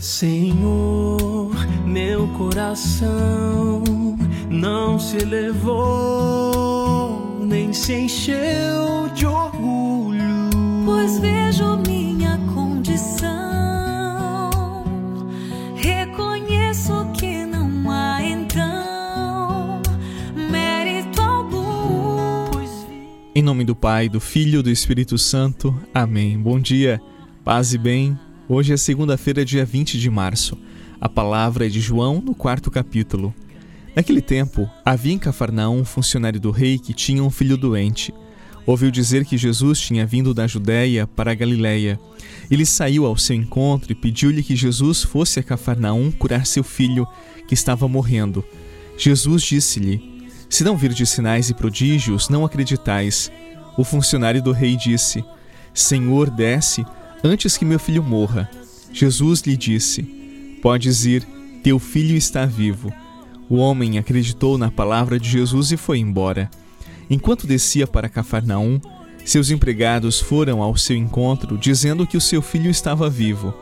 Senhor, meu coração não se elevou, nem se encheu de orgulho, pois vejo minha condição. Reconheço que não há então mérito algum. Em nome do Pai, do Filho e do Espírito Santo. Amém. Bom dia, paz e bem. Hoje é segunda-feira, dia 20 de março. A palavra é de João, no quarto capítulo. Naquele tempo, havia em Cafarnaum um funcionário do rei que tinha um filho doente. Ouviu dizer que Jesus tinha vindo da Judéia para a Galiléia. Ele saiu ao seu encontro e pediu-lhe que Jesus fosse a Cafarnaum curar seu filho, que estava morrendo. Jesus disse-lhe: Se não virdes sinais e prodígios, não acreditais. O funcionário do rei disse: Senhor, desce antes que meu filho morra. Jesus lhe disse: Podes ir, teu filho está vivo. O homem acreditou na palavra de Jesus e foi embora. Enquanto descia para Cafarnaum, seus empregados foram ao seu encontro dizendo que o seu filho estava vivo.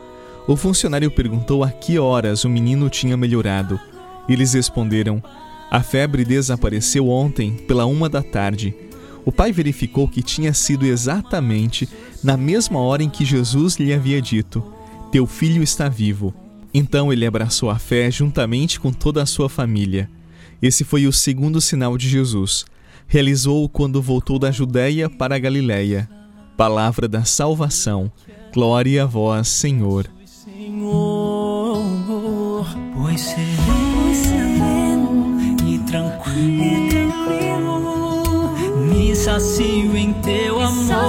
O funcionário perguntou a que horas o menino tinha melhorado. Eles responderam: A febre desapareceu ontem, pela uma da tarde. O pai verificou que tinha sido exatamente na mesma hora em que Jesus lhe havia dito: Teu filho está vivo. Então ele abraçou a fé juntamente com toda a sua família. Esse foi o segundo sinal de Jesus. Realizou-o quando voltou da Judéia para a Galiléia. Palavra da salvação. Glória a vós, Senhor. Senhor, pois sereno e tranquilo, me sacio em teu amor.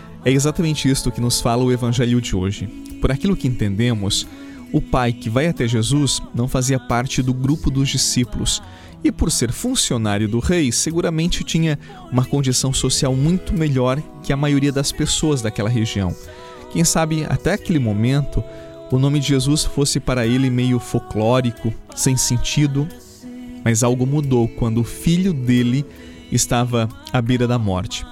É exatamente isto que nos fala o evangelho de hoje. Por aquilo que entendemos, o pai que vai até Jesus não fazia parte do grupo dos discípulos e, por ser funcionário do rei, seguramente tinha uma condição social muito melhor que a maioria das pessoas daquela região. Quem sabe até aquele momento o nome de Jesus fosse para ele meio folclórico, sem sentido, mas algo mudou quando o filho dele estava à beira da morte.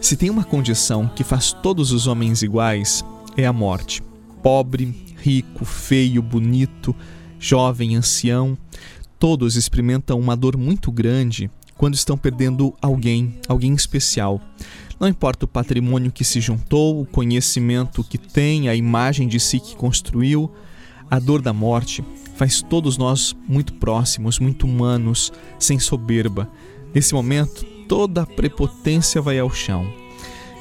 Se tem uma condição que faz todos os homens iguais, é a morte. Pobre, rico, feio, bonito, jovem, ancião, todos experimentam uma dor muito grande quando estão perdendo alguém, alguém especial. Não importa o patrimônio que se juntou, o conhecimento que tem, a imagem de si que construiu, a dor da morte faz todos nós muito próximos, muito humanos, sem soberba. Nesse momento, toda a prepotência vai ao chão.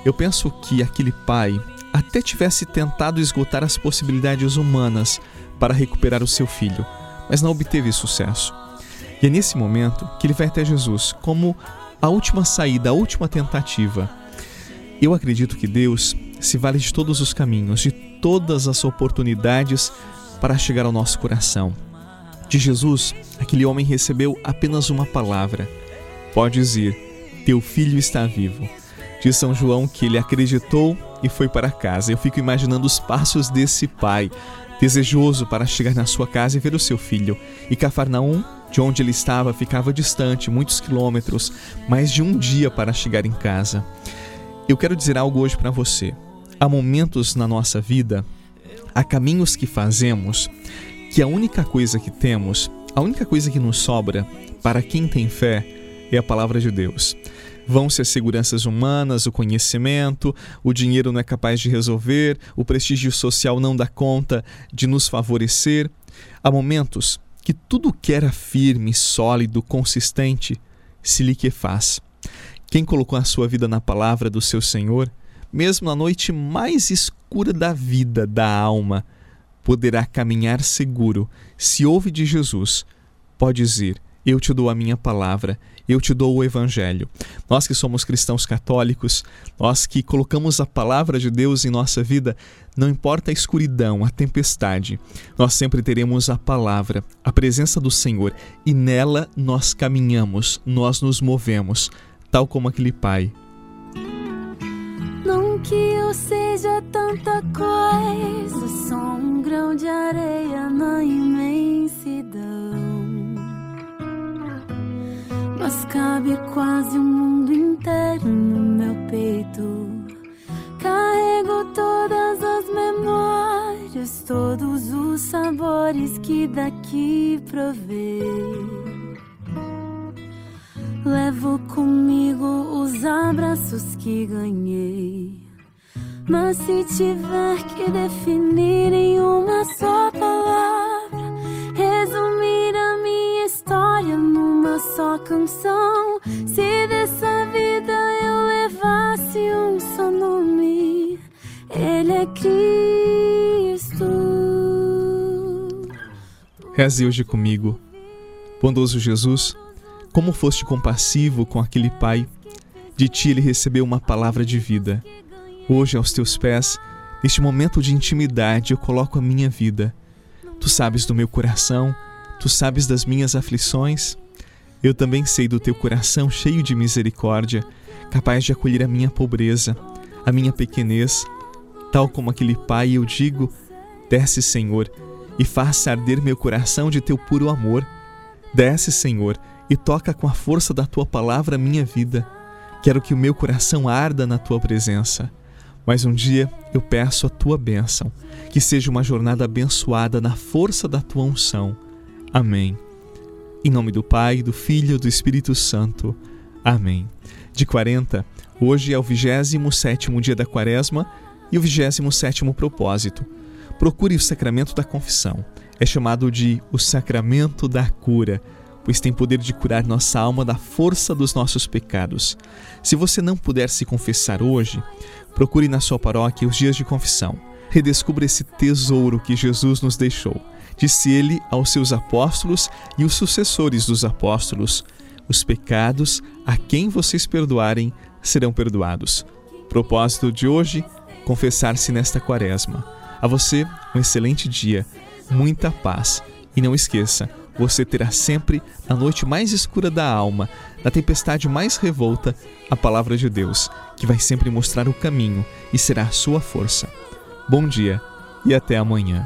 Eu penso que aquele pai até tivesse tentado esgotar as possibilidades humanas para recuperar o seu filho, mas não obteve sucesso. E é nesse momento que ele vai até Jesus como a última saída, a última tentativa. Eu acredito que Deus se vale de todos os caminhos, de todas as oportunidades para chegar ao nosso coração. De Jesus, aquele homem recebeu apenas uma palavra: Podes ir, teu filho está vivo. De São João que ele acreditou e foi para casa. Eu fico imaginando os passos desse pai, desejoso para chegar na sua casa e ver o seu filho. E Cafarnaum, de onde ele estava, ficava distante, muitos quilômetros, mais de um dia para chegar em casa. Eu quero dizer algo hoje para você. Há momentos na nossa vida há caminhos que fazemos que a única coisa que temos, a única coisa que nos sobra para quem tem fé é a palavra de Deus. Vão ser seguranças humanas, o conhecimento, o dinheiro não é capaz de resolver, o prestígio social não dá conta de nos favorecer. Há momentos que tudo que era firme, sólido, consistente se liquefaz. Quem colocou a sua vida na palavra do seu Senhor mesmo na noite mais escura da vida, da alma, poderá caminhar seguro. Se ouve de Jesus, pode dizer: Eu te dou a minha palavra, eu te dou o Evangelho. Nós que somos cristãos católicos, nós que colocamos a palavra de Deus em nossa vida, não importa a escuridão, a tempestade, nós sempre teremos a palavra, a presença do Senhor, e nela nós caminhamos, nós nos movemos, tal como aquele pai não que eu seja tanta coisa, sou um grão de areia na imensidão. Mas cabe quase o mundo inteiro no meu peito. Carrego todas as memórias, todos os sabores que daqui provei. Levo comigo os abraços que ganhei. Mas se tiver que definir em uma só palavra, canção, se dessa vida eu levasse um só nome, Ele é Cristo. Reze hoje comigo, bondoso Jesus como foste compassivo com aquele pai, de ti ele recebeu uma palavra de vida. Hoje, aos teus pés, neste momento de intimidade, eu coloco a minha vida. Tu sabes do meu coração, tu sabes das minhas aflições. Eu também sei do teu coração cheio de misericórdia, capaz de acolher a minha pobreza, a minha pequenez. Tal como aquele pai, eu digo: Desce, Senhor, e faça arder meu coração de teu puro amor. Desce, Senhor, e toca com a força da tua palavra minha vida. Quero que o meu coração arda na tua presença. Mas um dia eu peço a tua bênção, que seja uma jornada abençoada na força da tua unção. Amém. Em nome do Pai, do Filho e do Espírito Santo. Amém. De 40, hoje é o 27 dia da quaresma e o 27 propósito. Procure o sacramento da confissão. É chamado de o sacramento da cura pois tem poder de curar nossa alma da força dos nossos pecados. Se você não puder se confessar hoje, procure na sua paróquia os dias de confissão. Redescubra esse tesouro que Jesus nos deixou. Disse ele aos seus apóstolos e os sucessores dos apóstolos: Os pecados a quem vocês perdoarem serão perdoados. Propósito de hoje: confessar-se nesta quaresma. A você, um excelente dia, muita paz e não esqueça, você terá sempre, na noite mais escura da alma, na tempestade mais revolta, a palavra de Deus, que vai sempre mostrar o caminho e será a sua força. Bom dia e até amanhã.